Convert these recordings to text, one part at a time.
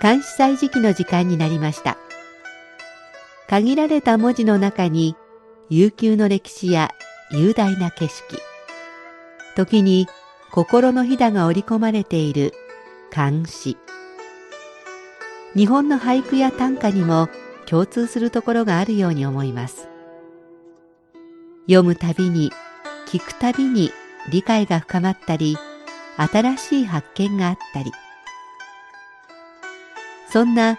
監視祭時期の時間になりました。限られた文字の中に悠久の歴史や雄大な景色。時に心のひだが織り込まれている漢詩。日本の俳句や短歌にも共通するところがあるように思います。読むたびに聞くたびに理解が深まったり新しい発見があったり。そんな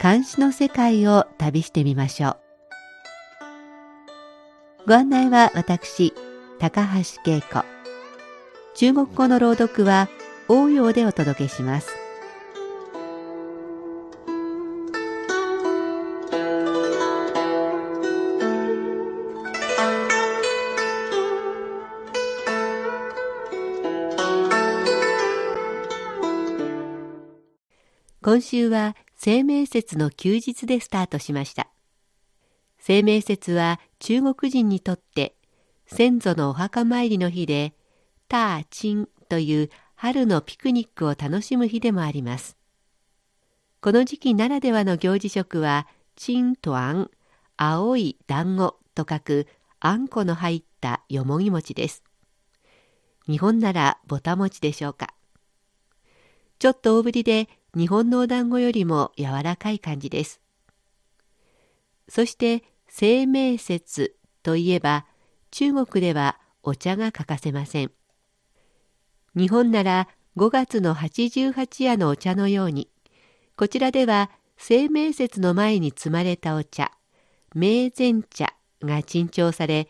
監視の世界を旅してみましょう。ご案内は私高橋恵子。中国語の朗読は応用でお届けします。今週は清明節の休日でスタートしました。清明節は中国人にとって先祖のお墓参りの日で、ターチンという春のピクニックを楽しむ日でもあります。この時期ならではの行事食は、チントアン、青い団子と書くあんこの入ったよもぎ餅です。日本ならぼた餅でしょうか。ちょっと大ぶりで日本のお団子よりも柔らかい感じです。そして清明節といえば中国ではお茶が欠かせません。日本なら5月の八十八夜のお茶のように、こちらでは清明節の前に積まれたお茶、明前茶が珍重され、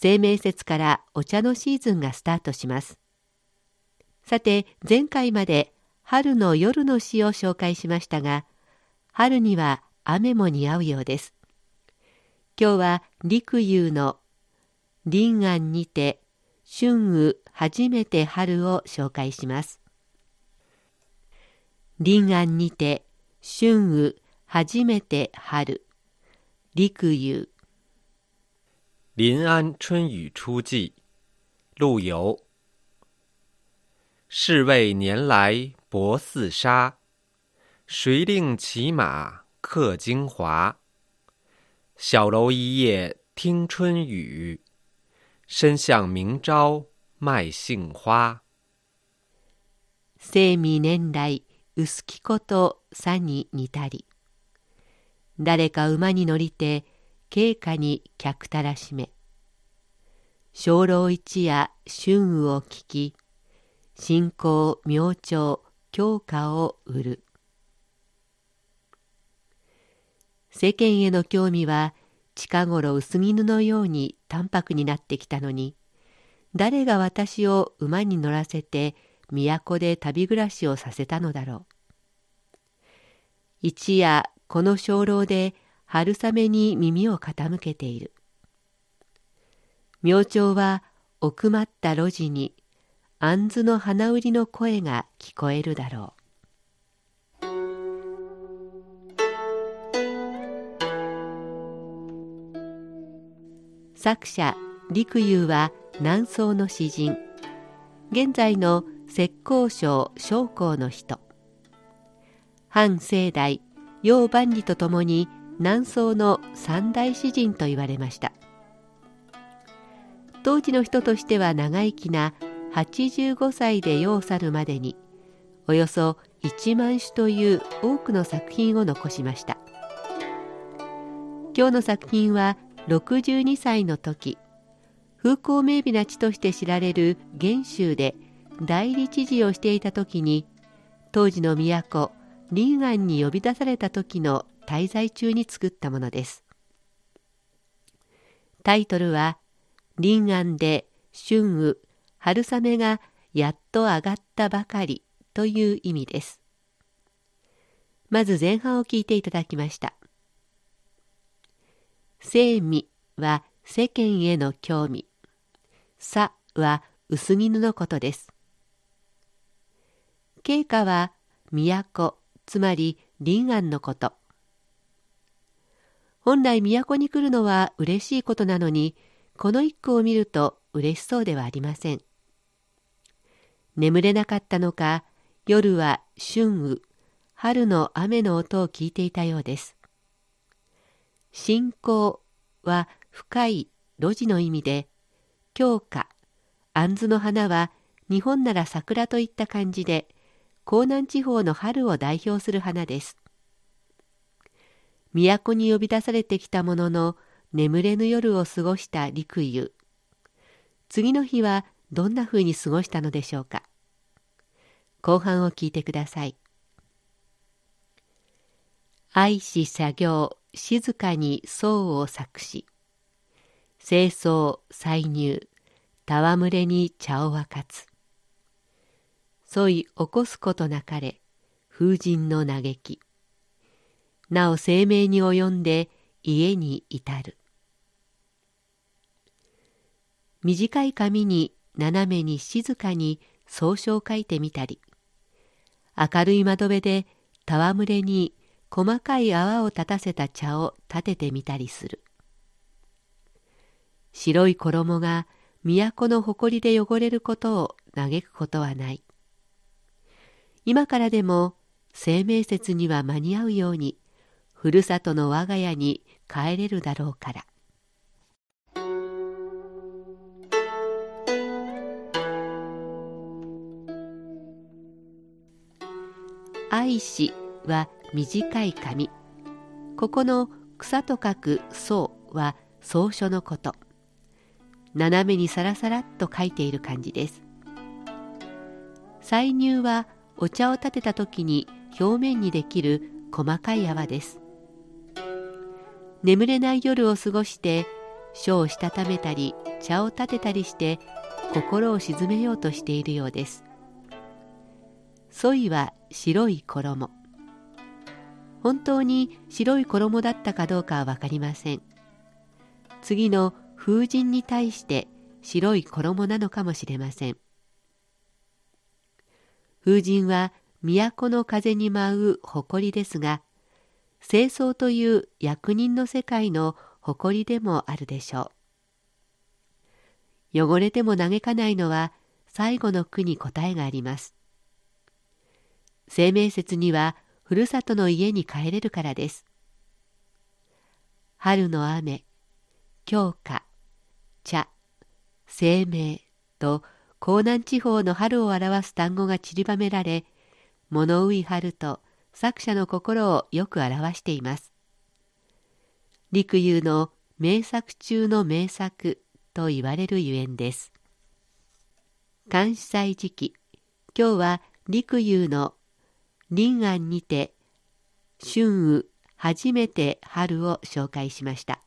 清明節からお茶のシーズンがスタートします。さて、前回まで春の夜の詩を紹介しましたが、春には雨も似合うようです。今日は陸遊の林安にて春雨初めて春を紹介します。林安にて春雨初めて春陸遊臨安春雨初季陆游是谓年来薄似纱，谁令骑马客京华？小楼一夜听春雨，深巷明朝卖杏花。生未年来薄きことさに似たり。誰か馬に乗りて軽花に客たらしめ。鐘楼一夜春雨を聞き、信仰明朝教科を売る。世間への興味は近頃薄絹のように淡白になってきたのに誰が私を馬に乗らせて都で旅暮らしをさせたのだろう。一夜この鐘楼で春雨に耳を傾けている。明朝は奥まった路地に杏子の花売りの声が聞こえるだろう。作者陸遊は南宋の詩人。現在の浙江省将校の人。漢聖代楊万里とともに南宋の三大詩人と言われました。当時の人としては長生きな85歳で世を去るまでにおよそ1万種という多くの作品を残しました。今日の作品は62歳の時風光明媚な地として知られる元州で代理知事をしていた時に当時の都臨安に呼び出された時の滞在中に作ったものです。タイトルは「臨安で春雨春雨がやっと上がったばかりという意味です。まず前半を聞いていただきました。生味は世間への興味。さは薄絹のことです。経過は都、つまり臨安のこと。本来都に来るのは嬉しいことなのに、この一句を見ると嬉しそうではありません。眠れなかったのか夜は春雨春の雨の音を聞いていたようです。信仰は深い路地の意味で、京花、杏の花は日本なら桜といった感じで、江南地方の春を代表する花です。都に呼び出されてきたものの、眠れぬ夜を過ごした陸遊。次の日はどんな風に過ごしたのでしょうか？後半を聞いてください。愛し作業、静かに僧を作し、清掃、歳入、戯れに茶を分かつ。そい起こすことなかれ、風神の嘆き。なお生命に及んで家に至る。短い紙に斜めに静かに草書を書いてみたり、明るい窓辺で戯れに細かい泡を立たせた茶を立ててみたりする。白い衣が都の誇りで汚れることを嘆くことはない。今からでも生命節には間に合うように、ふるさとの我が家に帰れるだろうから。愛しは短い紙。ここの草と書く草は草書のこと。斜めにさらさらっと書いている感じです。歳入はお茶を立てた時に表面にできる細かい泡です。眠れない夜を過ごして書をしたためたり茶を立てたりして心を鎮めようとしているようです。ソイは白い衣。本当に白い衣だったかどうかは分かりません。次の風神に対して白い衣なのかもしれません。風神は都の風に舞う誇りですが、清掃という役人の世界の誇りでもあるでしょう。汚れても嘆かないのは最後の句に答えがあります。生命節にはふるさとの家に帰れるからです。春の雨、京花、茶、生命と江南地方の春を表す単語が散りばめられ、物憂い春と作者の心をよく表しています。陸遊の名作中の名作と言われるゆえんです。監視祭時期、今日は陸遊の林安にて春雨初めて春を紹介しました。